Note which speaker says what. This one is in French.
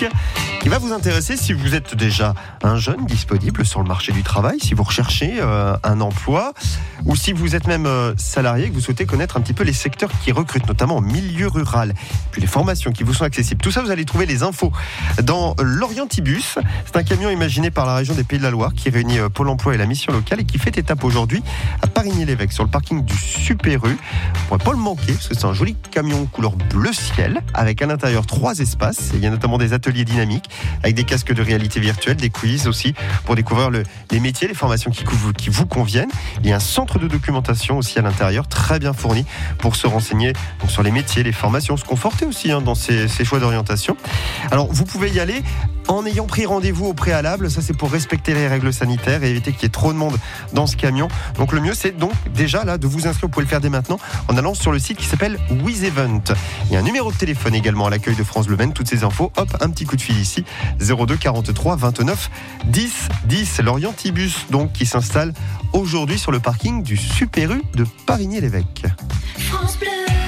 Speaker 1: Минске. Qui va vous intéresser si vous êtes déjà un jeune disponible sur le marché du travail, si vous recherchez euh, un emploi ou si vous êtes même euh, salarié que vous souhaitez connaître un petit peu les secteurs qui recrutent, notamment en milieu rural, puis les formations qui vous sont accessibles. Tout ça, vous allez trouver les infos dans l'Orientibus. C'est un camion imaginé par la région des Pays de la Loire qui réunit euh, Pôle emploi et la mission locale et qui fait étape aujourd'hui à Parigny-l'Évêque sur le parking du Super U. Vous pourrez pas le manquer parce que c'est un joli camion couleur bleu ciel avec à l'intérieur trois espaces. Il y a notamment des ateliers dynamiques avec des casques de réalité virtuelle, des quiz aussi pour découvrir le- les métiers, les formations qui, vous- conviennent. Il y a un centre de documentation aussi à l'intérieur, très bien fourni pour se renseigner sur les métiers, les formations, se conforter aussi hein, dans ces, ces choix d'orientation. Alors vous pouvez y aller en ayant pris rendez-vous au préalable, ça c'est pour respecter les règles sanitaires et éviter qu'il y ait trop de monde dans ce camion. Donc le mieux c'est donc déjà là de vous inscrire, vous pouvez le faire dès maintenant en allant sur le site qui s'appelle WizEvent. Il y a un numéro de téléphone également à l'accueil de France Bleu toutes ces infos, hop, un petit coup de fil ici, 02 43 29 10 10. L'Orientibus donc qui s'installe aujourd'hui sur le parking du Super de Parigny-l'Évêque.
Speaker 2: France Bleu.